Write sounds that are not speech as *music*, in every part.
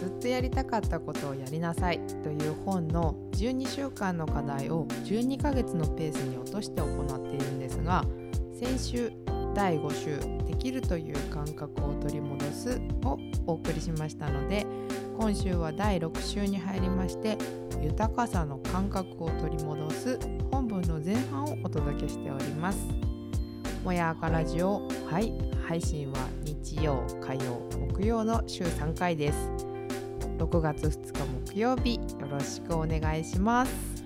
ずっとやりたかったことをやりなさいという本の12週間の課題を12ヶ月のペースに落として行っているんですが先週第5週「できるという感覚を取り戻す」をお送りしましたので今週は第6週に入りまして「豊かさの感覚を取り戻す」本文の前半をお届けしております。もやあかラジオはい配信は日曜火曜木曜の週3回です6月2日木曜日よろしくお願いします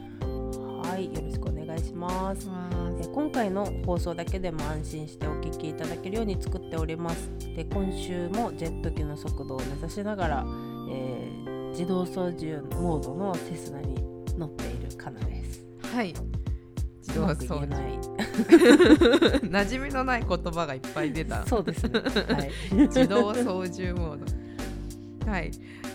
はい、よろしくお願いします。えー今回の放送だけでも安心してお聞きいただけるように作っております。で今週もジェット機の速度を目指しながら、えー自動操縦モードのセスナに乗っているカナです。はい自動操縦。*laughs* 馴染みのない言葉がいっぱい出たそうですね。はい。*laughs* 自動操縦モードはい。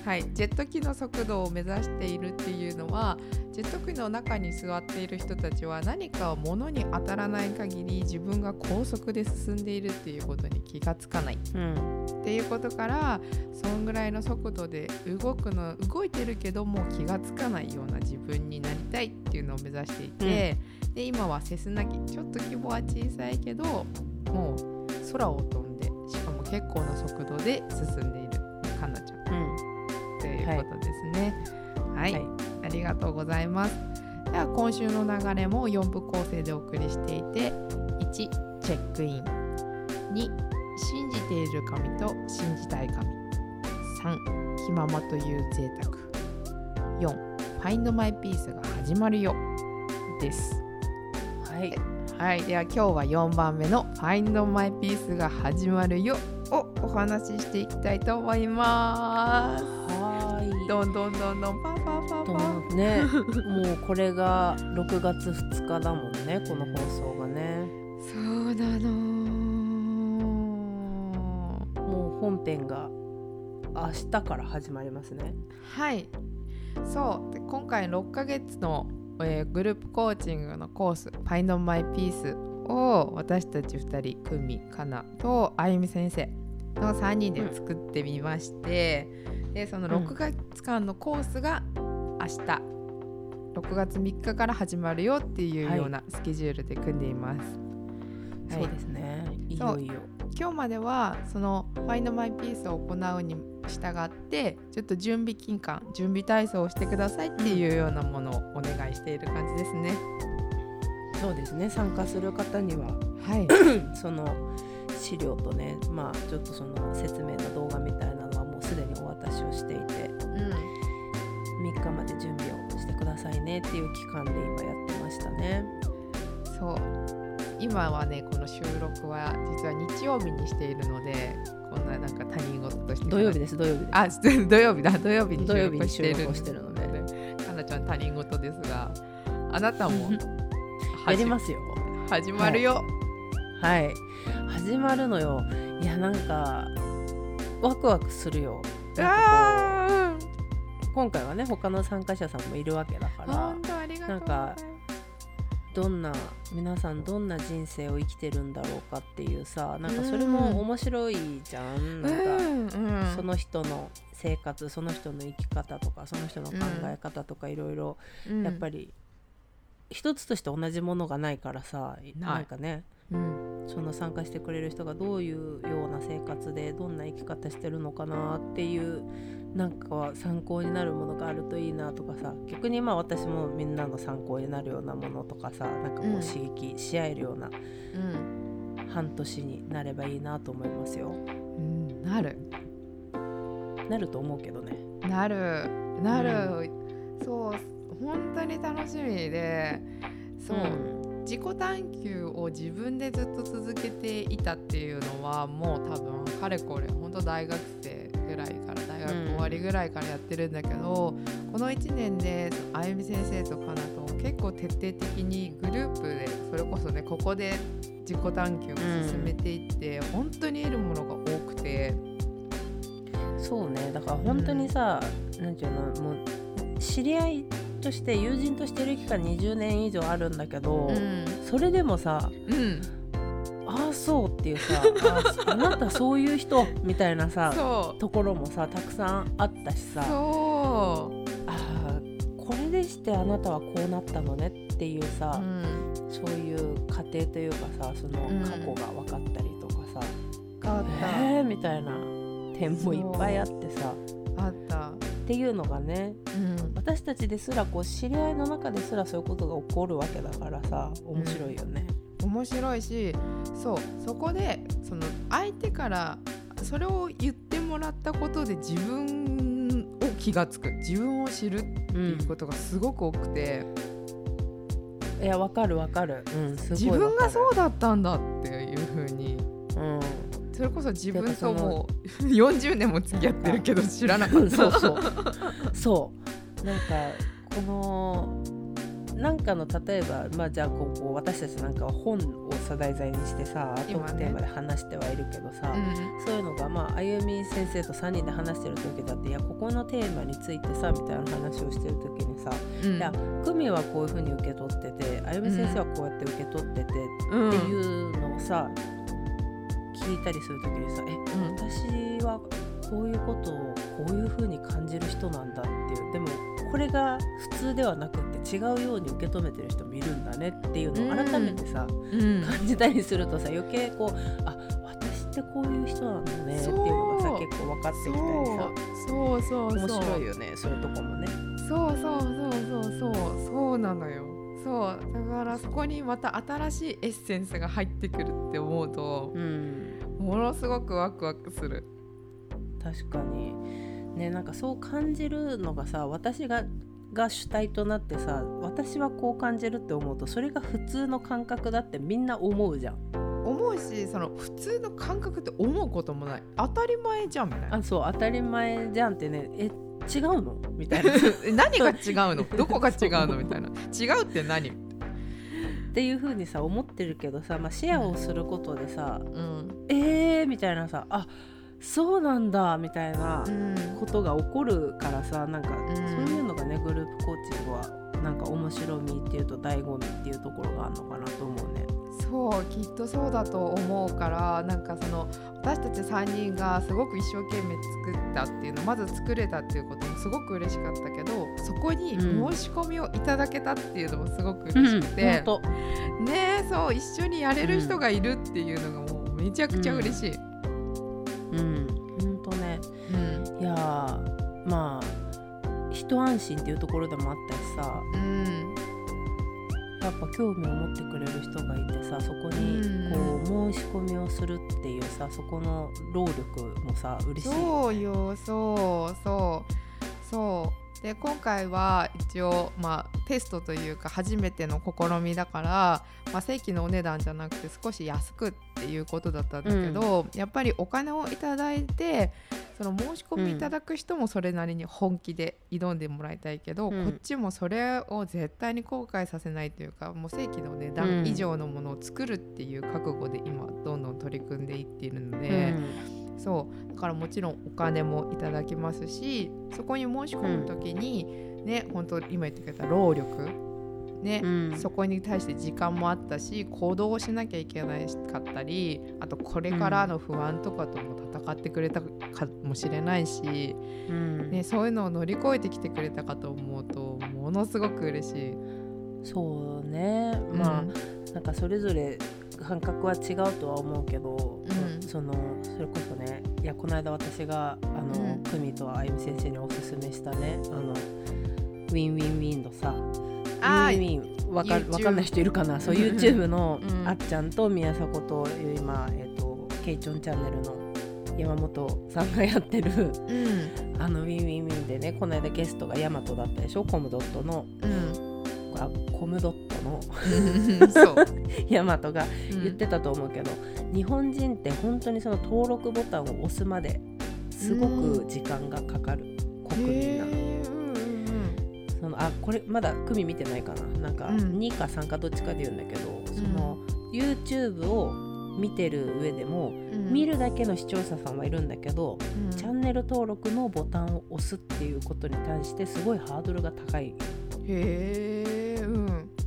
はい。ジェット機の速度を目指しているっていうのはジェット機の中に座っている人たちは何か物に当たらない限り自分が高速で進んでいるっていうことに気がつかない。うん。っていうことからそんぐらいの速度で動くの動いてるけども気がつかないような自分になりたいっていうのを目指していて、で今はセスナ機。ちょっと規模は小さいけどもう空を飛んでしかも結構な速度で進んでいる。かなちゃんいうことですね。はい、はいありがとうございます。では今週の流れも4部構成でお送りしていて1チェックイン2信じている神と信じたい神3気ままという贅沢4ファインドマイピースが始まるよです。はい。はい、では今日は4番目の「ファインドマイピースが始まるよ」をお話ししていきたいと思います。はい。どんどんどんどんパンパンパンとパン。ね、*laughs* もうこれが6月2日だもんね、この放送がね。そうなのもう本編が明日から始まりますね。はいそうで今回6ヶ月の、えーグループコーチングのコース「Find My Peace」を私たち2人久美かなとあゆみ先生の3人で作ってみまして、でそのうん6月間のコースが明日6月3日から始まるよっていうようなスケジュールで組んでいます。はいそうですね。いよいよ。今日まではその「Find My Peace」を行うに従ってちょっと準備期間準備体操をしてくださいっていうようなものをお願いしている感じですね。そうですね。参加する方にははい、*clears throat* その資料とね、まあちょっとその説明の動画みたいなのはもうすでにお渡しをしていて、ねっていう期間で今やってましたね。そう。今はねこの収録は実は日曜日にしているのでこんななんか他人事として土曜日です土曜日です。あ土曜日だ。土曜日に収録しているしてるので、かなちゃん他人事ですがあなたもやりますよ。始まるよ、はい。始まるのよ。いやなんかワクワクするよ。あこう今回はね他の参加者さんもいるわけだからー本当ありがとう。ございますどんな皆さんどんな人生を生きてるんだろうかっていうさなんかそれも面白いじゃん、なんか、うん。うんその人の生活その人の生き方とかその人の考え方とかいろいろやっぱり、り一つとして同じものがないからさない。なんかねうん。その参加してくれる人がどういうような生活でどんな生き方してるのかなっていうなんか参考になるものがあるといいなとかさ逆にまあ私もみんなの参考になるようなものとかさなんかこうん。う刺激し合えるようなうん。半年になればいいなと思いますよ。うん、なる。なると思うけどね。なる。なる、そう。本当に楽しみでそう、ん自己探求を自分でずっと続けていたっていうのはもう多分かれこれ本当大学生ぐらいから大学終わりぐらいからやってるんだけど、この1年であゆみ先生とかなと結構徹底的にグループでそれこそねここで自己探求を進めていって、本当に得るものが多くて。そうねだから本当にさ、なんていうのもう知り合いとして友人としてる期間20年以上あるんだけど、うん。それでもさうん、ああそうっていうさああなたそういう人みたいなさところもさたくさんあったしさそああこれでしてあなたはこうなったのねっていうう、さ、うん、そういう過程というかさそのうん過去が分かったりとかさ、あった、えーみたいな点もいっぱいあってさ。あった、っていうのがねうん、私たちですらこう知り合いの中ですらそういうことが起こるわけだからさ面白いよね。面白いしそうそこでその相手からそれを言ってもらったことで自分を気がつく。自分を知るってうんいうことがすごく多くて、いやわかるわかる、うん、自分がう、そうだったんだっていう風に。うん、それこそ自分ともう40 *laughs* 年も付き合ってるけど知らなかった。そうそう。そう。なんかこのなんかの例えばまあじゃあこう私たちなんかは本をさ題材にしてさトークテーマで話してはいるけどさ、うんそういうのがまああゆみ先生と3人で話してる時だっていやここのテーマについてさみたいな話をしてる時にさうん。いや久美はこういうふうに受け取っててあゆみ先生はこうやって受け取っててってうんいうのをさ聞いたりする時にさえうん。私はこういうことをこういうふうに感じる人なんだっていう。でもこれが普通ではなくって違うように受け止めてる人もいるんだねっていうのを改めてさ、うん。感じたりするとさ余計こうあ私ってこういう人なんだねっていうのがさ結構分かってきたりさ。そう。そう。そう。そう。面白いよねそういうとこもね。そう。そう。そう。そう。そう。そうなのよ。そう。だからそこにまた新しいエッセンスが入ってくるって思うとうんものすごくワクワクする。確かに。ねなんかそう感じるのがさ私がが主体となってさ私はこう感じるって思うとそれが普通の感覚だってみんな思うじゃん。思うしその普通の感覚って思うこともない。当たり前じゃんみたいな。あそう当たり前じゃんってねえ違うの？みたいな。っ *laughs* 何が違うの？どこが違うの？みたいな。違うって何？ていう風にさ思ってるけどさ、まあ、シェアをすることでさうん。えーみたいなさあそうなんだみたいなうん。ことが起こるからさなんかん。そういうのがねグループコーチングはなんか面白みっていうと醍醐味っていうところがあるのかなと思うね。そうきっとそうだと思うからなんかその私たち3人がすごく一生懸命作ったっていうのまず作れたっていうこともすごく嬉しかったけどそこにうん。申し込みをいただけたっていうのもすごく嬉しくて、ほんとねえそう一緒にやれる人がいるっていうのがもうめちゃくちゃ嬉しい。うん、ほんとね。うん。いやーまあ一安心っていうところでもあったしさ。うんやっぱ興味を持ってくれる人がいてさそこにうん。こう申し込みをするっていうさそこの労力もさ嬉しいそうよそうそうそうで今回は一応まあテストというか初めての試みだから、まあ、正規のお値段じゃなくて少し安くっていうことだったんだけど、やっぱりお金をいただいてその申し込みいただく人もそれなりに本気で挑んでもらいたいけど、うん。こっちもそれを絶対に後悔させないというかもう正規の値段以上のものを作るっていう覚悟で今どんどん取り組んでいっているので。そうだからもちろんお金もいただきますしそこに申し込む時に、ね本当今言ってくれた労力ね、うん。そこに対して時間もあったし行動をしなきゃいけないかったりあとこれからの不安とかとも戦ってくれたかもしれないし、うん。ね、そういうのを乗り越えてきてくれたかと思うとものすごく嬉しい。そうね。まあ、なんかそれぞれ感覚は違うとは思うけど、うんそのそれこそねいやこの間私があの、うん。久美とあゆみ先生におすすめしたねあのウィンウィンウィンのさあーウィンウィンわかわかんない人いるかな？そう YouTube のうん。あっちゃんと宮迫という今、えっとケイチョンチャンネルの山本さんがやってるうん。あのウィンウィンウィンでねこの間ゲストがヤマトだったでしょ？コムドットの。うん。あコムドットの。うん。そう、*laughs* ヤマトがうん。言ってたと思うけど、日本人って本当にその登録ボタンを押すまですごく時間がかかる。国民なの。へーうんうんそのあこれまだ組見てないかな。なんかうん。2か3かどっちかで言うんだけど、その YouTube を見てる上でも、うん。見るだけの視聴者さんはいるんだけど、うん。チャンネル登録のボタンを押すっていうことに対してすごいハードルが高い。へえうん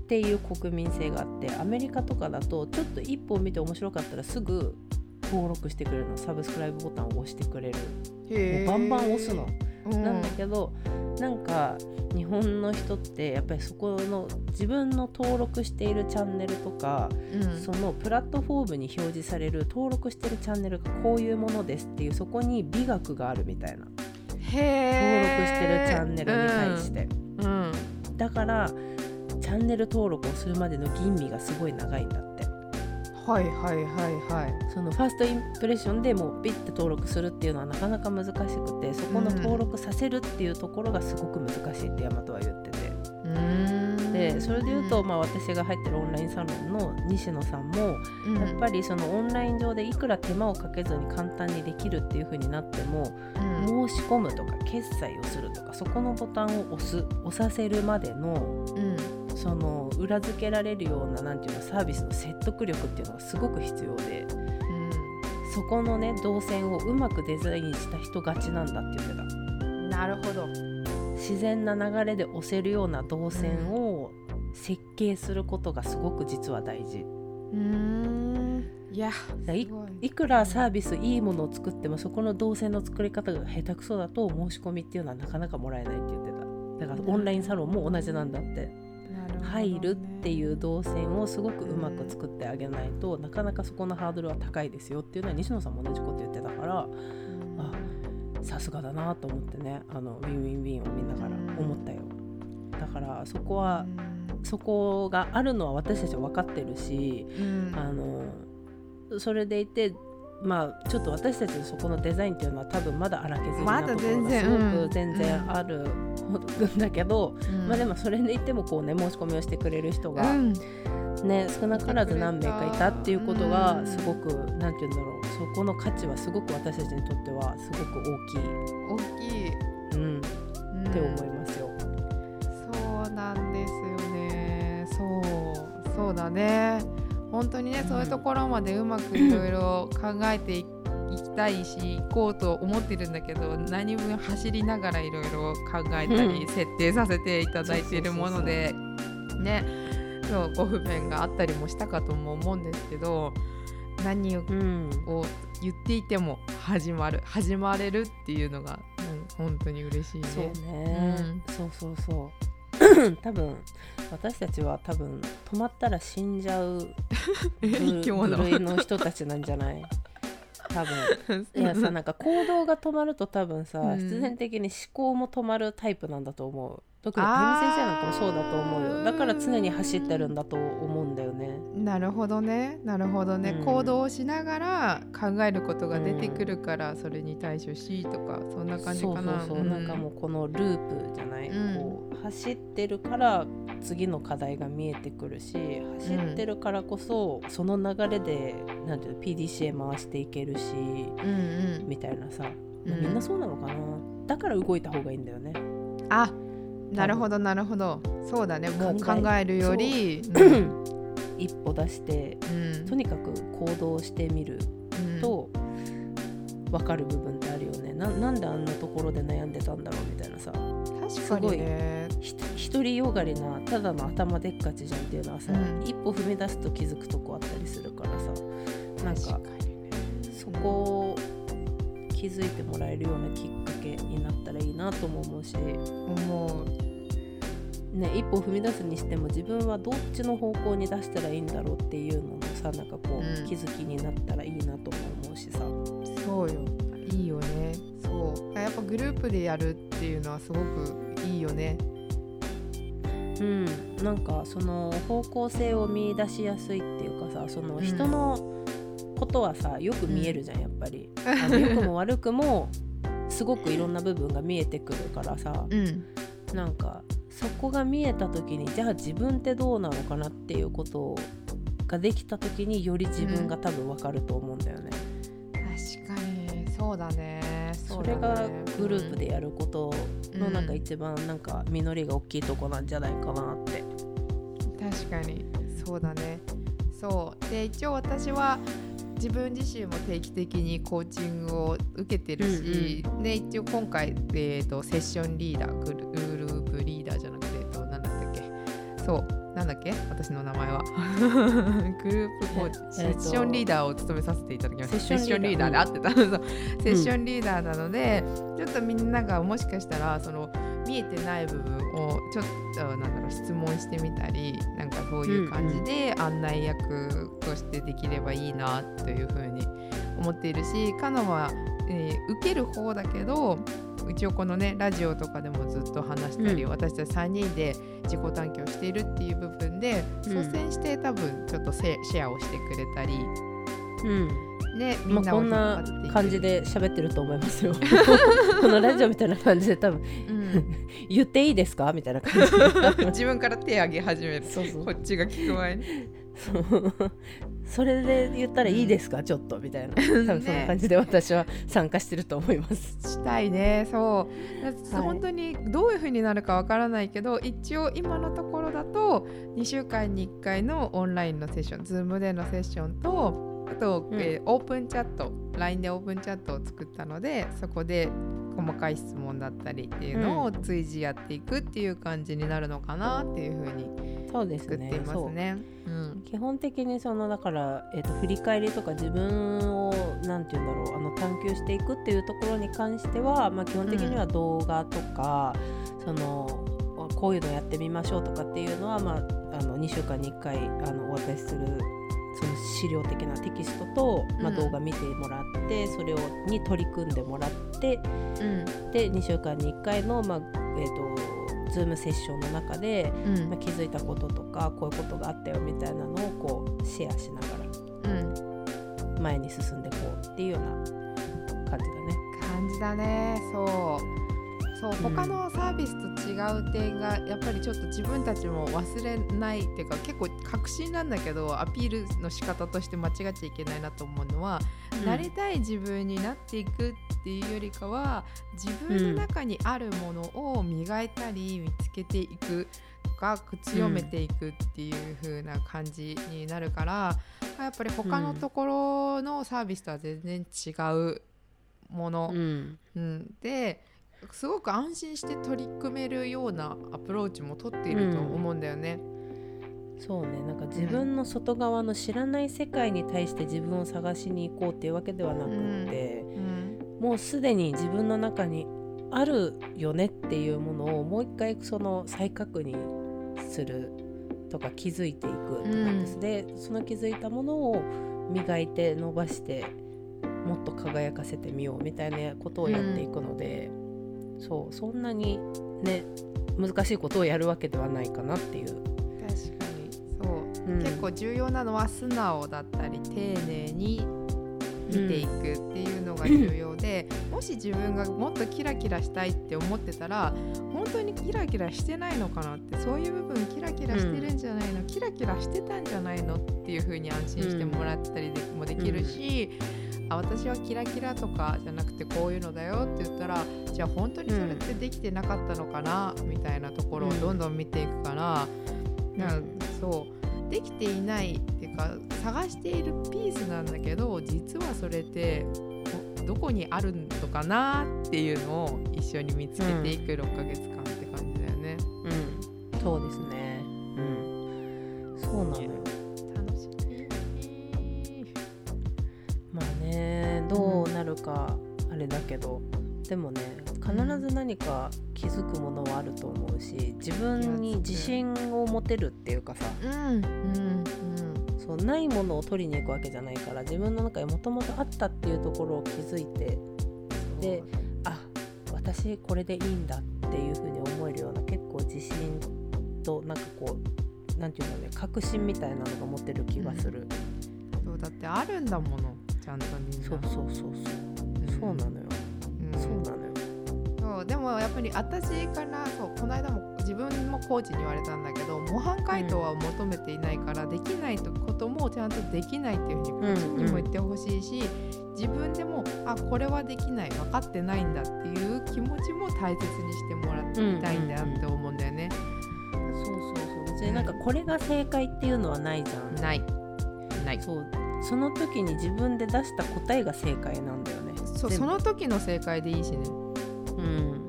っていう国民性があってアメリカとかだとちょっと一本見て面白かったらすぐ登録してくれるの。サブスクライブボタンを押してくれる。バンバン押すの。うん。なんだけどなんか日本の人ってやっぱりそこの自分の登録しているチャンネルとか、うん。そのプラットフォームに表示される登録してるチャンネルがこういうものですっていうそこに美学があるみたいな。登録へしてるチャンネルに対して、うん、うん。だからチャンネル登録をするまでの吟味がすごい長いんだって。はいはいはいはい。そのファーストインプレッションでもうピッて登録するっていうのはなかなか難しくてそこの登録させるっていうところがすごく難しいって大和は言ってて。でそれで言うと、まあ、私が入ってるオンラインサロンの西野さんもうん。やっぱりそのオンライン上でいくら手間をかけずに簡単にできるっていう風になってもうん。申し込むとか決済をするとかそこのボタンを押す押させるまでのうんその裏付けられるようななんていうのサービスの説得力っていうのがすごく必要で。そこのね動線をうまくデザインした人勝ちなんだって言ってた。うんなるほど。自然な流れで押せるような動線を設計することがすごく実は大事。うーん。いやだいくらサービスいいものを作ってもそこの動線の作り方が下手くそだと申し込みっていうのはなかなかもらえないって言ってた。だからオンラインサロンも同じなんだって入るっていう動線をすごくうまく作ってあげないとなかなかそこのハードルは高いですよっていうのは西野さんも同じこと言ってたからうん。あさすがだなと思ってねあのウィンウィンウィンを見ながら思ったよ。だからそこはそこがあるのは私たちは分かってるしうん。あのそれでいてまあちょっと私たちのそこのデザインっていうのは多分まだ荒削りなところが全然すごうん。く全然あるんだけど、うん。まあでもそれでいてもこうね申し込みをしてくれる人がうん。ね、少なからず何名かいたっていうことがうん。すごくなんて言うんだろうそこの価値はすごく私たちにとってはすごく大きい、大きい、うん、うんって思いますよ。そうなんですよね。そう。そうだね本当にね、うん。そういうところまでうまくいろいろ考えていいきたいし行こうと思ってるんだけど何分走りながらいろいろ考えたりうん。設定させていただいているものでね。そうご不便があったりもしたかとも思うんですけど何をうん。を言っていても始まる始まれるっていうのが、うん、本当に嬉しいね。そうね、うん。そうそうそう *laughs* 多分私たちは多分止まったら死んじゃう部 *laughs* 生き物。の人たちなんじゃない？多分。*laughs* いやさなんか行動が止まると多分さ、うん。必然的に思考も止まるタイプなんだと思う。特にあゆみ先生なんかもそうだと思うよ。だから常に走ってるんだと思うんだよねなるほどね。なるほどね、うん。行動をしながら考えることが出てくるから、それに対処しとかそんな感じかな。そうそうそう、なんかもうこのループじゃない、うん。こう走ってるから次の課題が見えてくるし走ってるからこそ、その流れでなんていうの PDCA 回していけるしうんうん。みたいなさ、うん。みんなそうなのかな？だから動いた方がいいんだよね。あなるほどなるほど。そうだね。もう考考ええるより *laughs* 一歩出してうん。とにかく行動してみるうん。と分かる部分ってあるよね。ななんであんなところで悩んでたんだろうみたいなさ。確かにね。ひ独りよがりなただの頭でっかちじゃんっていうのはさ、うん。一歩踏み出すと気づくとこあったりするからさ。なんかね。そこを気づいてもらえるようなきっかけになったらいいなとも思うし、思うね、一歩踏み出すにしても自分はどっちの方向に出したらいいんだろうっていうのもさなんかこう、うん。気づきになったらいいなとも思うしさ。そうよ。いいよね。そう。やっぱグループでやるっていうのはすごくいいよね。うん、なんかその方向性を見出しやすいっていうかさそのうん。人のことはさよく見えるじゃん。やっぱり。あの良くも悪くもすごくいろんな部分が見えてくるからさ。うん。なんかそこが見えた時にじゃあ自分ってどうなのかなっていうことができた時により自分が多分分かると思うんだよね。確かにそうだね。ねそれがグループでやることのなんか一番なんか実りが大きいとこなんじゃないかなって、確かにそうだね。そう。で一応私は自分自身も定期的にコーチングを受けてるし、うんうん、で一応今回、えーと、セッションリーダーグルそう。なんだっけ？私の名前は。*laughs* グループコーチ、セッションリーダーを務めさせていただきました。セッションリーダー。で合ってた、うん、*laughs* セッションリーダーなので、うん、ちょっとみんながもしかしたらその見えてない部分をちょっとなんだろう質問してみたりなんかそういう感じで案内役としてできればいいなというふうに思っているしカノは、えー、受ける方だけど一応このねラジオとかでもずっと話したり、うん、私たち3人で自己探求しているっていう部分で、率先して多分ちょっとシェアをしてくれたり、うん、ね、みんなこんな感じで喋ってると思いますよ。*laughs* このラジオみたいな感じで多分、うん、*laughs* 言っていいですか？みたいな感じ *laughs* 自分から手挙げ始める。そうこっちが聞く前に。それで言ったらいいですか、うん、ちょっとみたいな。多分そんな感じで私は参加してると思います。したいねそう、はい、本当にどういうふうになるかわからないけど一応今のところだと2週間に1回のオンラインのセッション Zoom でのセッションとあと、うん、えー、オープンチャット LINE でオープンチャットを作ったのでそこで細かい質問だったりっていうのを随時やっていくっていう感じになるのかなっていうふうに作っていますね。う。ん、基本的にそのだから、えーと、振り返りとか自分を何て言うんだろうあの探求していくっていうところに関しては、まあ、基本的には動画とか、うん、そのこういうのやってみましょうとかっていうのは、まあ、あの2週間に1回あのお渡しする資料的なテキストと、まあ、動画見てもらって、うん、それをに取り組んでもらって、うん、で2週間に1回の、まあえーと、ズームセッションの中で、うん、まあ、気づいたこととかこういうことがあったよみたいなのをこうシェアしながら、前に進んでこうっていうような感じだね。感じだね。そう他のサービスと違う点がやっぱりちょっと自分たちも忘れないっていうか結構確信なんだけどアピールの仕方として間違っちゃいけないなと思うのは、うん、なりたい自分になっていくっていうよりかは自分の中にあるものを磨いたり見つけていくとか強めていくっていう風な感じになるから、うん、やっぱり他のところのサービスとは全然違うもの、うん、うん、ですごく安心して取り組めるようなアプローチも取っていると思うんだよね。うん、そうね。なんか自分の外側の知らない世界に対して自分を探しに行こうっていうわけではなくって、うん。うん、もうすでに自分の中にあるよねっていうものをもう一回その再確認するとか気づいていくとかです。ね、うん、その気づいたものを磨いて伸ばしてもっと輝かせてみようみたいなことをやっていくので、そうそんなにね難しいことをやるわけではないかなっていう。確かに。そう、うん、結構重要なのは素直だったり丁寧に見ていくっていうのが重要で、うん、もし自分がもっとキラキラしたいって思ってたら本当にキラキラしてないのかなってそういう部分キラキラしてるんじゃないの、うん、キラキラしてたんじゃないのっていう風に安心してもらったりでもできるし、あ私はキラキラとかじゃなくてこういうのだよって言ったらじゃあ本当にそれってできてなかったのかな、うん、みたいなところをどんどん見ていくから、うん、かそう。できていないっていうか探しているピースなんだけど実はそれってどこにあるのかなっていうのを一緒に見つけていく6ヶ月間って感じだよね。うん、そうですね。けどでもね必ず何か気づくものはあると思うし自分に自信を持てるっていうかさ、うんうんうん、そうないものを取りに行くわけじゃないから自分の中にもともとあったっていうところを気づいてであ私これでいいんだっていうふうに思えるような結構自信となんかこうなんていうんだろうね確信みたいなのが持てる気がする、うん、そうだってあるんだものちゃんとみんな。そうそうそうそう。そうなのよ、うん、そうなのよ。そうでもやっぱり私からそうこの間も自分もコーチに言われたんだけど模範解答は求めていないから、できないこともちゃんとできないっていうふうにコーチにも言ってほしいし、自分でもあこれはできない分かってないんだっていう気持ちも大切にしてもらってみたいんだって思うんだよね。そうそうそう。別になんかこれが正解っていうのはないじゃん。ない。ない。そう。その時に自分で出した答えが正解なんだよね。そうその時の正解でいいしね。うん。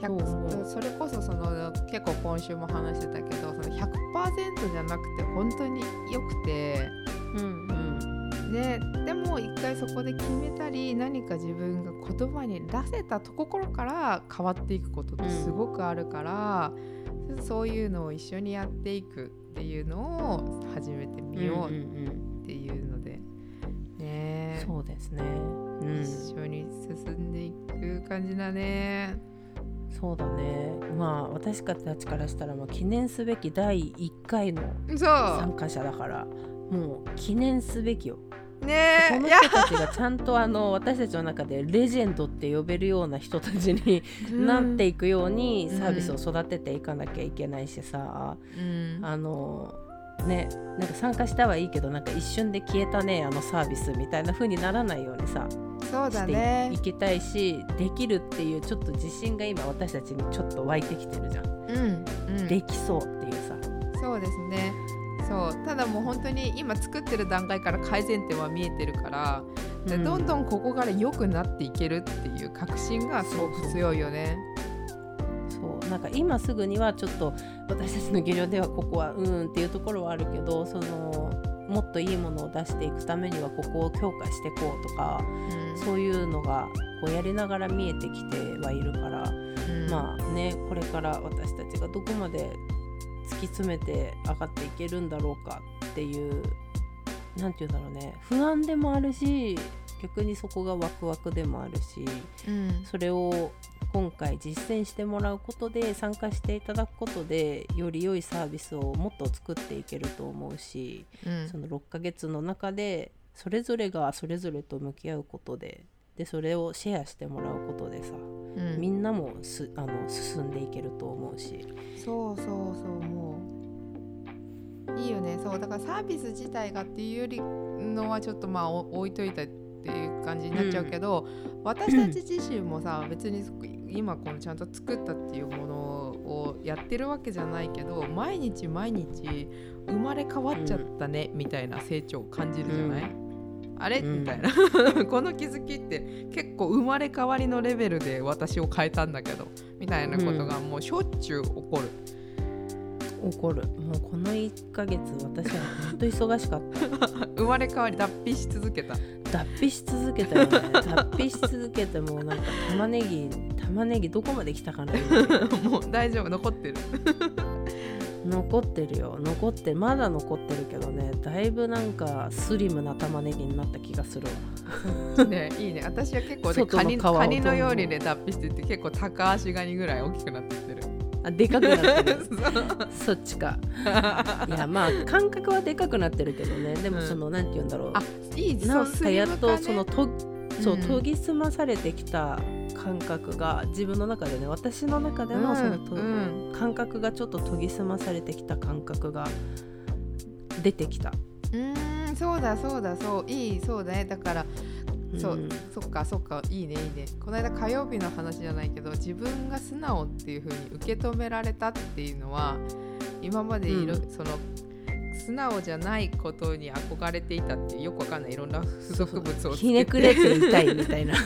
100それこそその結構今週も話してたけどその100%じゃなくて本当によくて、うん。うん。ね、でも一回そこで決めたり何か自分が言葉に出せたところから変わっていくことってすごくあるから、そういうのを一緒にやっていくっていうのを始めてみよううんうんっていうので、うんね。そうですね。うん。一緒に進んでいく感じだね。そうだね。まあ私たちからしたらもう記念すべき第1回のそ参加者だからもう記念すべきよ。うねこの人たちがちゃんとあの私たちの中でレジェンドって呼べるような人たちになっていくようにうん。サービスを育てていかなきゃいけないしさ、うん。あのねなんか参加したはいいけどなんか一瞬で消えたねあのサービスみたいな風にならないようにさそうだしてねいきたいしできるっていうちょっと自信が今私たちにちょっと湧いてきてるじゃん、うんうん。できそうっていうさ。そうですね。そう。ただもう本当に今作ってる段階から改善点は見えてるから、でうん。どんどんここから良くなっていけるっていう確信がすごく強いよね。そうなんか今すぐにはちょっと私たちの技量ではここはうーんっていうところはあるけどそのもっといいものを出していくためにはここを強化していこうとかそういうのがこうやりながら見えてきてはいるから、うん。まあねこれから私たちがどこまで突き詰めて上がっていけるんだろうかっていう何て言うんだろうね不安でもあるし逆にそこがワクワクでもあるしうん。それを今回実践してもらうことで参加していただくことでより良いサービスをもっと作っていけると思うしうん。その6ヶ月の中でそれぞれがそれぞれと向き合うことででそれをシェアしてもらうことでさうん。みんなもすあの進んでいけると思うし。そうそうそうもう。いいよね。そうだからサービス自体がっていうよりのはちょっとまあお置いといたっていう感じになっちゃうけど、私たち自身もさ別に今このちゃんと作ったっていうものをやってるわけじゃないけど毎日毎日生まれ変わっちゃったね、みたいな成長を感じるじゃない、あれ、うん。みたいな。*laughs* この気づきって結構生まれ変わりのレベルで私を変えたんだけどみたいなことがもうしょっちゅう起こる。怒る。もうこの1ヶ月私は本当忙しかった。*laughs* 生まれ変わり脱皮し続けた脱皮し続けたよね脱皮し続けてもうなんか玉ねぎ玉ねぎどこまで来たかな今。*laughs* もう大丈夫残ってる。*laughs* 残ってるよ。残ってまだ残ってるけどねだいぶなんかスリムな玉ねぎになった気がするわ。ねいいね。私は結構ねカニのようにね脱皮してて結構高足ガニぐらい大きくなってってるあでかくなってる。*laughs* そっちか。いやまあ感覚はでかくなってるけどね。でもうん。その、なんて言うんだろう。あいいなんそうかやっとそのとそううん。研ぎ澄まされてきた感覚が自分の中でね私の中でのそのと、うん。感覚がちょっと研ぎ澄まされてきた感覚が出てきた。うーんそうだそうだそういいそうだね。だからそう、ん。そっかそっかいいねいいね。この間火曜日の話じゃないけど自分が素直っていう風に受け止められたっていうのは今までいろ、うん。その素直じゃないことに憧れていたっていうよくわかんない。いろんな付属物をひねくれていたいみたいな。*laughs*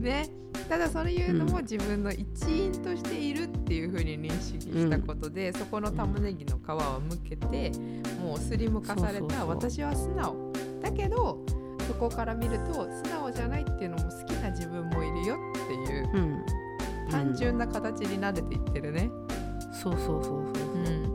ね。ただそういうのも自分の一員としているっていう風に認識したことで、そこの玉ねぎの皮をむけてもうスリム化されそうそうそう。た私は素直。だけどそこから見ると素直じゃないっていうのも好きな自分もいるよっていううん、単純な形に慣れていってるね。そうそうそうそう。うん。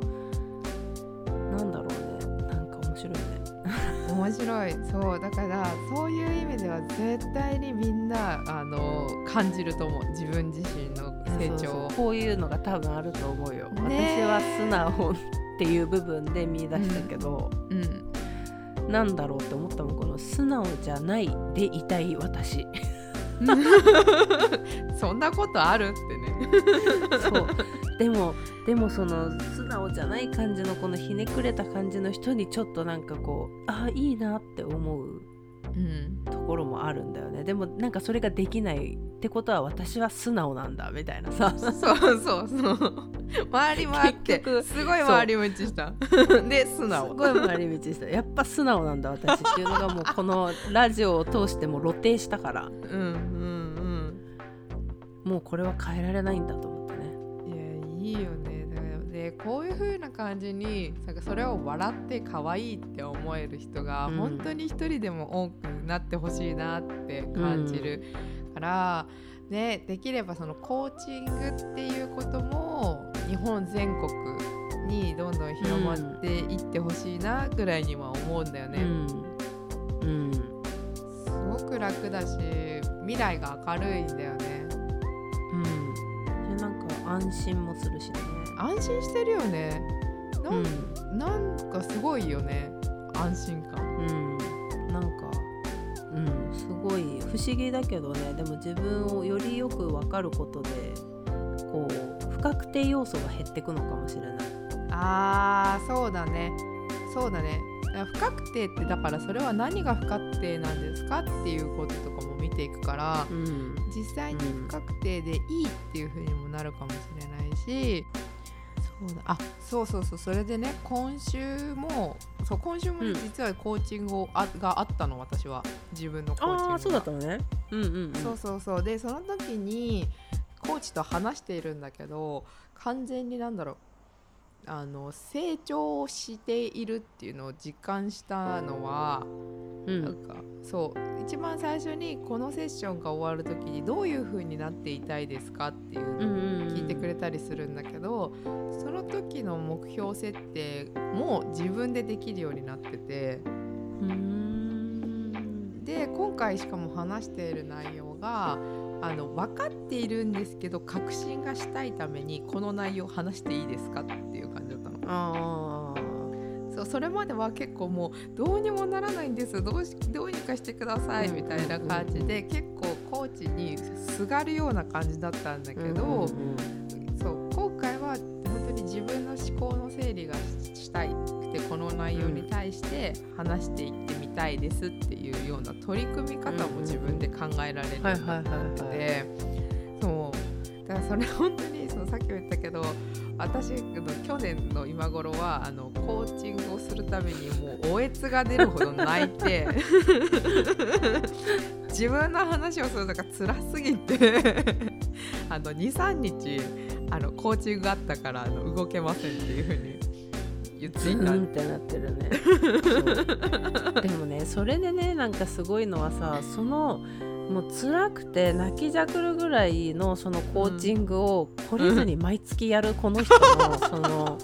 なんだろうね。なんか面白いね。*laughs* 面白い。そう。だからそういう意味では絶対にみんなあの感じると思う。自分自身の成長。こういうのが多分あると思うよ。ね。私は素直っていう部分で見出したけど、うん。なんだろうって思ったもんこの素直じゃないでいたい私。*laughs* そんなことあるってね。そう。でもでもその素直じゃない感じのこのひねくれた感じの人にちょっとなんかこうあいいなって思ううん。ところもあるんだよね。でもなんかそれができないってことは私は素直なんだみたいなさ。そうそうそう。回り回ってすごい回り道した。で素直。すごい回り道した。やっぱ素直なんだ私っていうのがもうこのラジオを通しても露呈したから。うんうんもうこれは変えられないんだと思ってね。うんいやいいよねでこういう風な感じになんかそれを笑って可愛いって思える人がうん。本当に一人でも多くなってほしいなって感じるから、ね、できればそのコーチングっていうことも日本全国にどんどん広まっていってほしいなぐらいには思うんだよね。うん、うん、すごく楽だし未来が明るいんだよね。うん、でなんか安心もするしね安心してるよね。なうん。んなんかすごいよね。安心感。うん、なんか、うん、すごい不思議だけどね。でも自分をよりよく分かることでこう不確定要素が減ってくのかもしれない。あーそうだね。そうだね。不確定ってだからそれは何が不確定なんですかっていうこととかも見ていくからうん。実際に不確定でいいっていう風にもなるかもしれないしそうだ。あそうそうそう。それでね今週もそう今週もね、うん。実はコーチングをあがあったの私は。自分のコーチングが。ああそうだったのね。うんうん、うん、そうそうそう。でその時にコーチと話しているんだけど完全になんだろう。あの成長しているっていうのを実感したのは、うんなんかそう一番最初にこのセッションが終わる時にどういう風になっていたいですかっていうのを聞いてくれたりするんだけど、その時の目標設定も自分でできるようになってて。うんで今回しかも話している内容があの分かっているんですけど確信がしたいためにこの内容話していいですかっていう感じだったの。そうそれまでは結構もうどうにもならないんです。どうしどうにかしてくださいみたいな感じで結構コーチにすがるような感じだったんだけど、そう今回は本当に自分の思考の整理がしたいくてこの内容に対して話していってみたいですっていうような取り組み方も自分で考えられるようになっだからそれ本当にさっきも言ったけど私の去年の今頃はあのコーチングをするためにもうおえつが出るほど泣いて *laughs* 自分の話をするのが辛すぎてあの23日あのコーチングがあったからあの動けませんっていうふうに言ってズいた。ーンってなってるね。*laughs* でもねそれでねなんかすごいのはさそのもう辛くて泣きじゃくるぐらいのそのコーチングを懲りずに毎月やるこの人の *laughs* その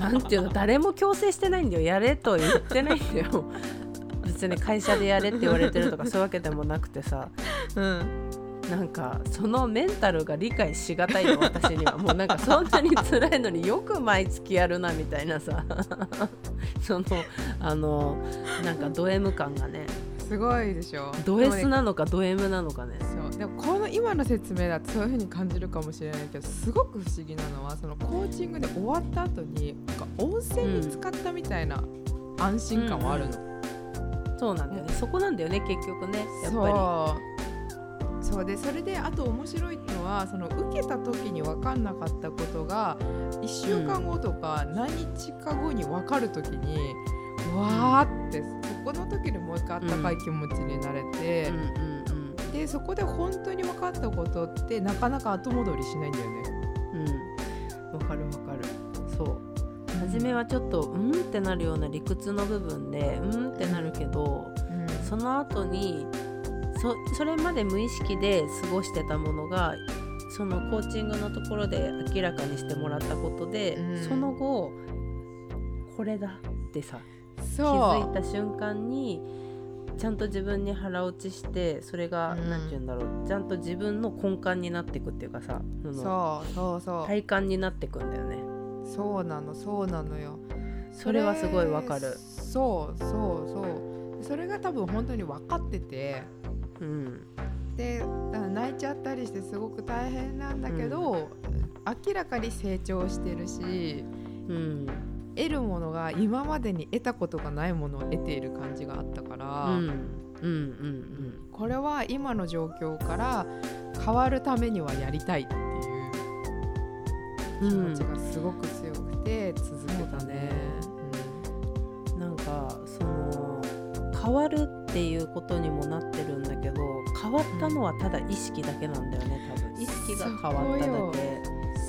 なんていうの誰も強制してないんだよ。やれとは言ってないんだよ。別に会社でやれって言われてるとかそういうわけでもなくてさ。うんなんかそのメンタルが理解しがたいよ私には。*laughs* もうなんかそんなに辛いのによく毎月やるなみたいなさ。*laughs* そのあのなんかド M 感がね。すごいでしょ。ド S なのかド M なのかね。そう。でもこの今の説明だとそういう風に感じるかもしれないけどすごく不思議なのはそのコーチングで終わった後になんか温泉に使ったみたいな安心感はあるの。そうなんだよね。そこなんだよね結局ねやっぱそうそうでそれであと面白いのはその受けた時に分かんなかったことが1週間後とか何日か後に分かる時に、わーってそこの時にもう一回あったかい気持ちになれてり、うんうんでそこで本当に分かったことってなかなか後戻りしないんだよね。うん。うんわかるわかる。そう。初めはちょっとうんってなるような理屈の部分でうんってなるけどその後にそそれまで無意識で過ごしてたものがそのコーチングのところで明らかにしてもらったことで、うんその後これだってさ気づいた瞬間にちゃんと自分に腹落ちしてそれがうん何、て言うんだろうちゃんと自分の根幹になっていくっていうかさそのそうそうそう、体感になっていくんだよね。そうなのそうなのよ。それはすごいわかる。そうそうそうそれが多分本当に分かっててうん。で泣いちゃったりしてすごく大変なんだけど、明らかに成長してるしうん。得るものが今までに得たことがないものを得ている感じがあったから、うん。うん。うん。これは今の状況から変わるためにはやりたいっていううん気持ちがすごく強くて続けたね。うん。なんかその変わるっていうことにもなってるんだけど変わったのはただ意識だけなんだよね多分。意識が変わっただそけ。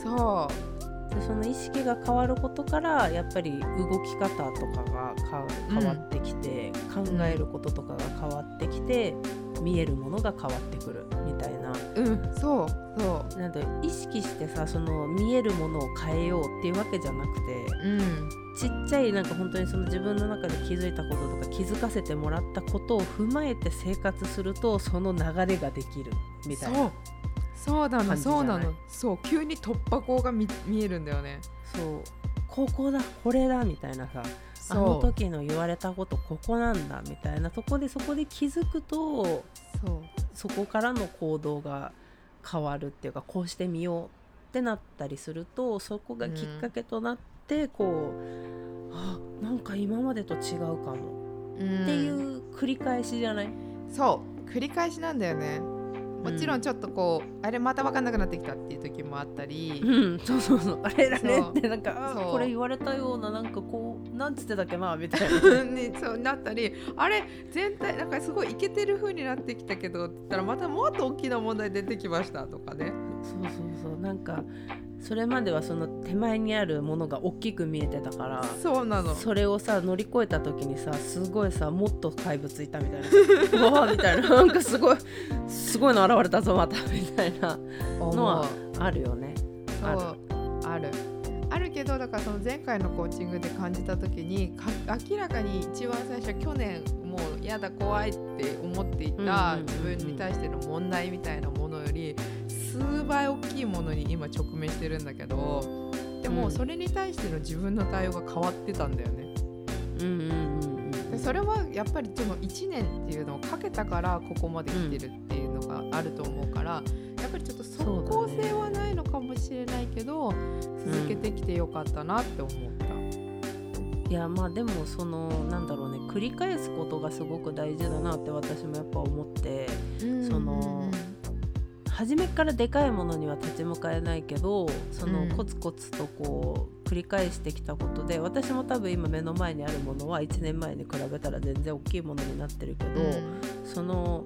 そでその意識が変わることからやっぱり動き方とかがか変わってきて、考えることとかが変わってきて見えるものが変わってくるみたいな。ううんそうそなんで意識してさその見えるものを変えようっていうわけじゃなくてううん。ちっちゃいなんか本当にその自分の中で気づいたこととか気づかせてもらったことを踏まえて生活するとその流れができるみたいなそう。そうなそうなの。そう急に突破口が見見えるんだよね。そう。ここだこれだみたいなさあの時の言われたことここなんだみたいなとこでそこで気づくとそう。そこからの行動が変わるっていうかこうしてみようってなったりするとそこがきっかけとなって、こうあなんか今までと違うかもうんっていう繰り返しじゃない、そう。繰り返しなんだよねもちろんちょっとこう、あれまた分かんなくなってきたっていう時もあったり、うん、そうそうそう。あれあれそう。ってなんかこれ言われたようななんかこうなんつってたっけなみたいな。*laughs* ね、そうなったり。あれ全体なんかすごいイケてる風になってきたけどって言ったらまたもっと大きな問題出てきましたとかね。そうそうそう。なんかそれまではその手前にあるものが大きく見えてたからそうなの。それをさ乗り越えた時にさすごいさもっと怪物いたみたいな。*laughs* うわーみたいな。なんかすごいすごいの現れたぞまた。みたいなのはあるよね。ある。あるあるけどだからその前回のコーチングで感じた時にか明らかに一番最初去年もうやだ怖いって思っていたうんうんうんうん。自分に対しての問題みたいなものより数倍大きいものに今直面してるんだけどでうん。もそれに対しての自分の対応が変わってたんだよね。うんうんうんうんでそれはやっぱりその1年っていうのをかけたからここまで来てるっていうのがあると思うから、やっぱりちょっと即効性はないのかもしれないけど、続けてきてよかったなって思った。いやまあでもそのなんだろうね繰り返すことがすごく大事だなって私もやっぱ思ってその初めからでかいものには立ち向かえないけどそのうんコツコツとこう繰り返してきたことで私も多分今目の前にあるものは1年前に比べたら全然大きいものになってるけど、その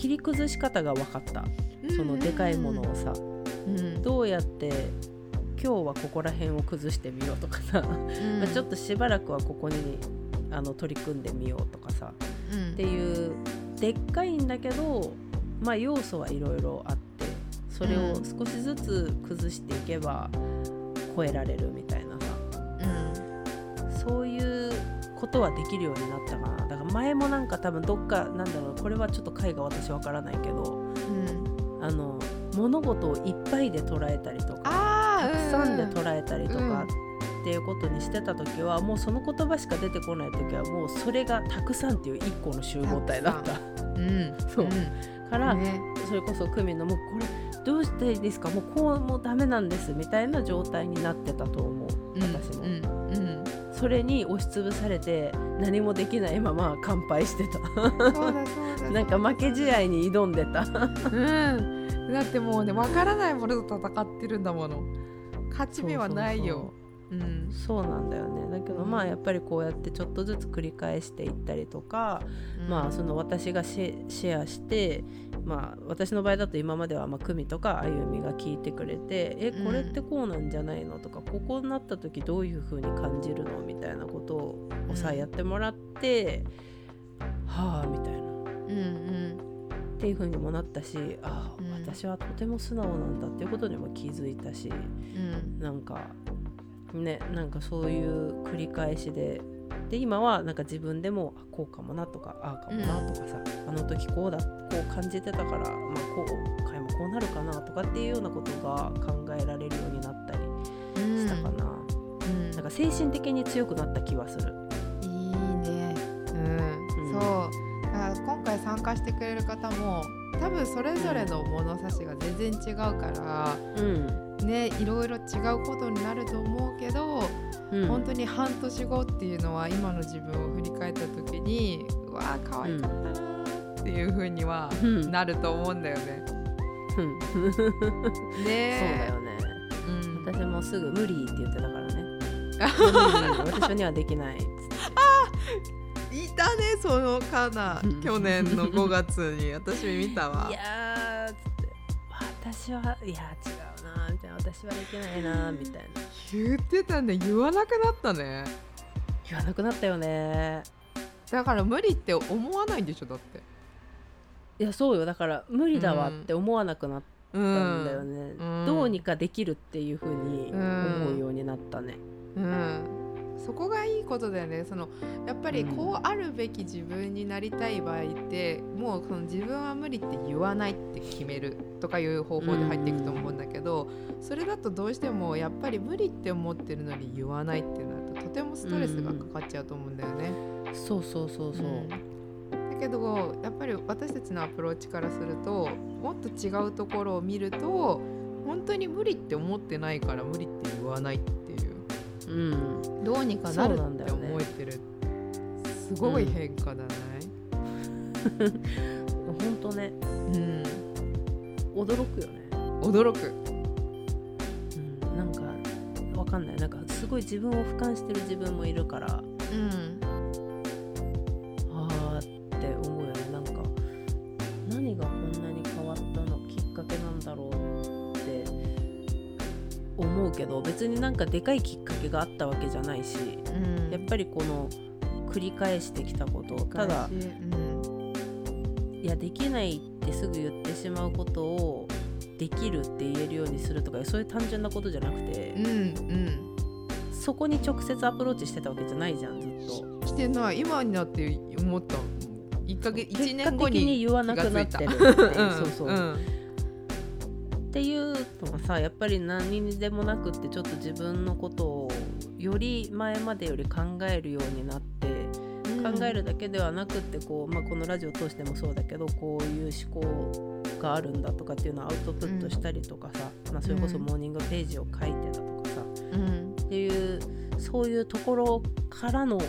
切り崩し方が分かった。そのでかいものをさ。うん。どうやって今日はここら辺を崩してみようとかさ、まあ *laughs* ちょっとしばらくはここにあの取り組んでみようとかさ。うん。っていうでっかいんだけど、まあ、要素はいろいろあってそれを少しずつ崩していけば超えられるみたいなさ。そういうことはできるようになったかな前もなんか多分どっかなんだろうこれはちょっと回が私わからないけどうん。うんあの物事をいっぱいで捉えたりとかあたくさんでえ捉えたりとかっていうことにしてた時はもうその言葉しか出てこない時はもうそれがたくさんっていう一個の集合体だった。うん。そう。から、ね。それこそクミのもうこれどうしてですか？もうこうもうダメなんですみたいな状態になってたと思う。うん。うんそれに押しつぶされて何もできないまま乾杯してた。なんか負け試合に挑んでた。うん。だってもうねわからないものと戦ってるんだもの。勝ち目はないようんそうなんだよねだけどうんまあやっぱりこうやってちょっとずつ繰り返していったりとか、まあその私がシェアしてまあ私の場合だと今まではまあ久美とかあゆみが聞いてくれて「えこれってこうなんじゃないの?」とか「ここになった時どういう風に感じるの?」みたいなことをさうんやってもらって「はあ」みたいな。うんうんっていう風にもなったしああ、うん私はとても素直なんだっていうことにも気づいたしうんなんかねなんかそういう繰り返しで。で今はなんか自分でもあこうかもなとかああかもなとかさ、あの時こうだこう感じてたから、まあ、こう回もこうなるかなとかっていうようなことが考えられるようになったりしたかな、うん。なんか精神的に強くなった気はする。いいね。うん、うんそうあ今回参加してくれる方も多分それぞれの物差しが全然違うから、うんねいろいろ違うことになると思うけど、うん。本当に半年後っていうのは今の自分を振り返った時にうわー可愛かったなーっていう風にはうん。なると思うんだよね。うん。そうだねよね。うん。私もすぐ無理って言ってたからね。*laughs* 私にはできないっつっていたねそのカナうん。去年の5月に。私見たわ。いやーつって。私はいや違うな私はできないなみたいな。言ってたね。言わなくなったね。言わなくなったよね。だから無理って思わないんでしょだって。いやそうよ。だから無理だわって思わなくなったんだよね、うん。どうにかできるっていう風に思うようになったね、うんそこがいいことだよね。そのやっぱりこうあるべき自分になりたい場合ってもうその自分は無理って言わないって決めるとかいう方法で入っていくと思うんだけど、それだとどうしてもやっぱり無理って思ってるのに言わないってなるととてもストレスがかかっちゃうと思うんだよね。そうそうそうそう、うん。だけどやっぱり私たちのアプローチからするともっと違うところを見ると本当に無理って思ってないから無理って言わないっていううん、どうにかなるってだよね。思えてる、すごい変化だない、ほんとね。うん、驚くよね、驚く。うん、なんかわかんない。なんかすごい自分を俯瞰してる自分もいるから。うんど別になんかでかいきっかけがあったわけじゃないしうん。やっぱりこの繰り返してきたことただうん。いやできないってすぐ言ってしまうことをできるって言えるようにするとかそういう単純なことじゃなくてうんうん。そこに直接アプローチしてたわけじゃないじゃんずっと。してない。今になって思った。1ヶ月1結果年後的にに言わなくなってるそうそう、んっていうのがさやっぱり何にでもなくってちょっと自分のことをより前までより考えるようになって、うん。考えるだけではなくってこう、まあ、このラジオを通してもそうだけどこういう思考があるんだとかっていうのをアウトプットしたりとかさ、まあ、それこそモーニングページを書いてたとかさ、うん。っていうそういうところからの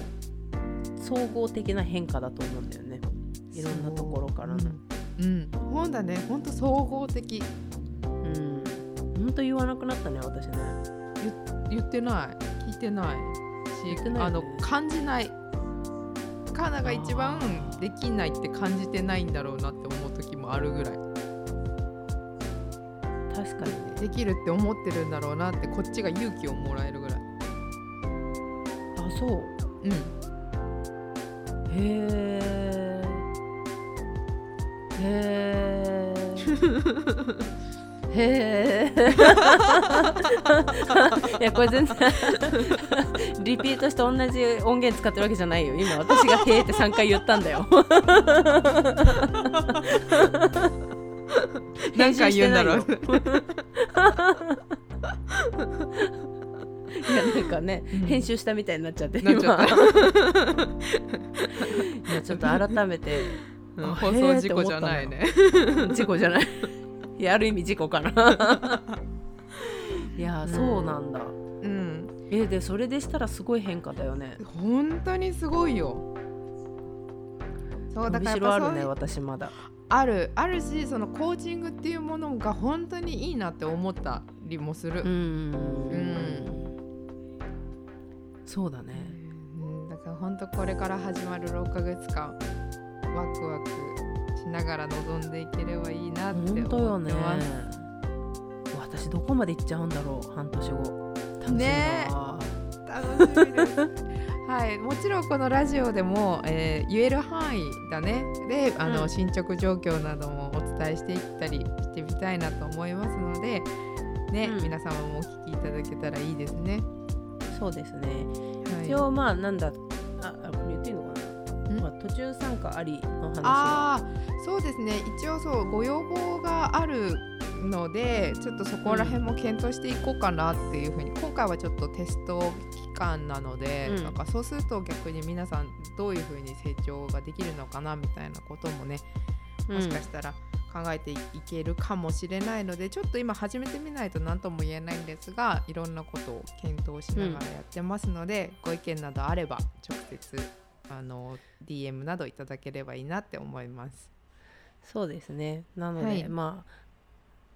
総合的な変化だと思うんだよね。いろんなところからの。う。ん、うん、ほんだね。ほんと総合的。うんほんと言わなくなったね私ね。言ってない。聞いてないし言ってないよね。あの感じない。カナが一番できないって感じてないんだろうなって思う時もあるぐらい。確かにね。できるって思ってるんだろうなってこっちが勇気をもらえるぐらい。あそう。うん。へえ。へえ。*laughs* へえ。*laughs* いやこれ全然リピートして同じ音源使ってるわけじゃないよ。今私が「へえ」って3回言ったんだよ。*laughs* なんか言うんだろう。いやなんかね、うん。編集したみたいになっちゃって今。*laughs* いやちょっと改めてうんあ放送事故じゃないね。事故じゃないい *laughs* やある意味事故かな。*laughs* いやそうなんだ。うん。えでそれでしたらすごい変化だよね。本当にすごいよ。そうだからしろあるね私まだ。あるあるしそのコーチングっていうものが本当にいいなって思ったりもする。う、んうんそうだね。うん。だから本当これから始まる6ヶ月間ワクワクしながら臨んでいければいいなって思ってます。私どこまで行っちゃうんだろう半年後。楽しみだねわ。楽しみです。はい、もちろんこのラジオでも、えー言える範囲だね。であの、うん。進捗状況などもお伝えしていったりしてみたいなと思いますので、ねうん。皆様もお聞きいただけたらいいですね。そうですね。はい、一応まあなんだあ言っていいの？途中参加ありの話は。ああそうですね。一応そうご要望があるのでちょっとそこら辺も検討していこうかなっていうふうに、今回はちょっとテスト期間なので、うん。なんかそうすると逆に皆さんどういうふうに成長ができるのかなみたいなこともねもしかしたら考えていけるかもしれないので、ちょっと今始めてみないと何とも言えないんですがいろんなことを検討しながらやってますので、ご意見などあれば直接あの DM などいただければいいなって思います。そうですね。なので、はい。まあ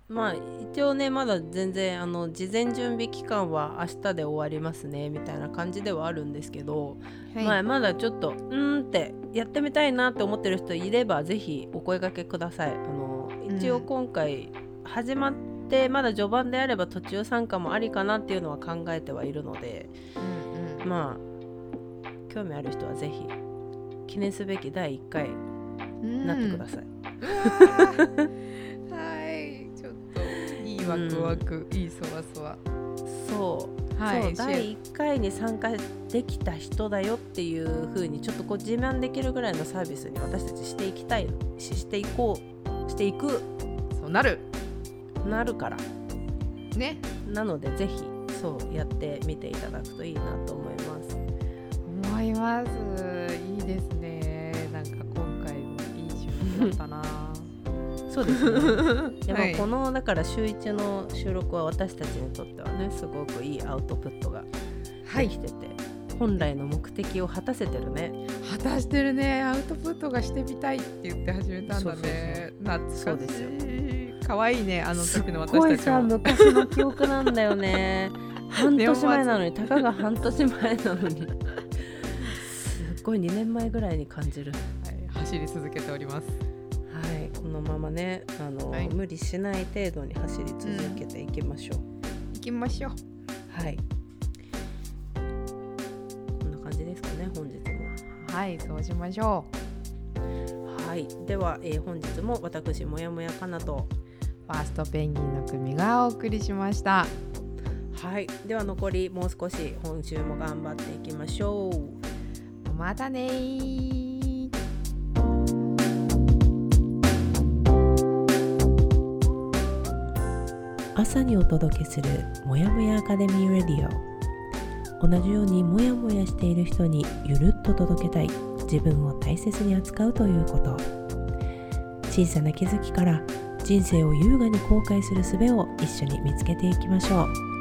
まあ一応ねまだ全然あの事前準備期間は明日で終わりますねみたいな感じではあるんですけど、まあ、まだちょっとうーんってやってみたいなって思ってる人いればぜひお声掛けください。あの一応今回始まってまだ序盤であれば途中参加もありかなっていうのは考えてはいるのでうんうん。まあ興味ある人はぜひ記念すべき第1回なってください。はい、ちょっといいワクワク、いいそわそわ。そう。はい、そう第1回に参加できた人だよっていう風にちょっとこう自慢できるぐらいのサービスに私たちしていきたいししていこうしていく。そうなる。なるから。ね、なのでぜひそうやってみていただくといいなと思います。思います。いいですね。なんか今回もいい収録だったな。*laughs* そうですね *laughs* やっはいぱこのだから週一の収録は私たちにとってはねすごくいいアウトプットがはいできてて、本来の目的を果たせてるね果たしてるね。アウトプットがしてみたいって言って始めたんだね。そうですよ可愛いね。あの時の私たちも。昔の記憶なんだよね *laughs* 半年前なのにたかが半年前なのにごい2年前ぐらいに感じる。はい、走り続けております。はいこのままねあの、はい。無理しない程度に走り続けていきましょう、行きましょう。はい。こんな感じですかね本日も。はい、そうしましょはい。では、えー本日も私もやもやかなと。う。ファーストペンギンの組がお送りしました。はい。では残りもう少し今週も頑張っていきましょうまたね。朝にお届けするもやもやアカデミーレディオ。同じようにもやもやしている人にゆるっと届けたい。自分を大切に扱うということ。小さな気づきから人生を優雅に後悔する術を一緒に見つけていきましょう。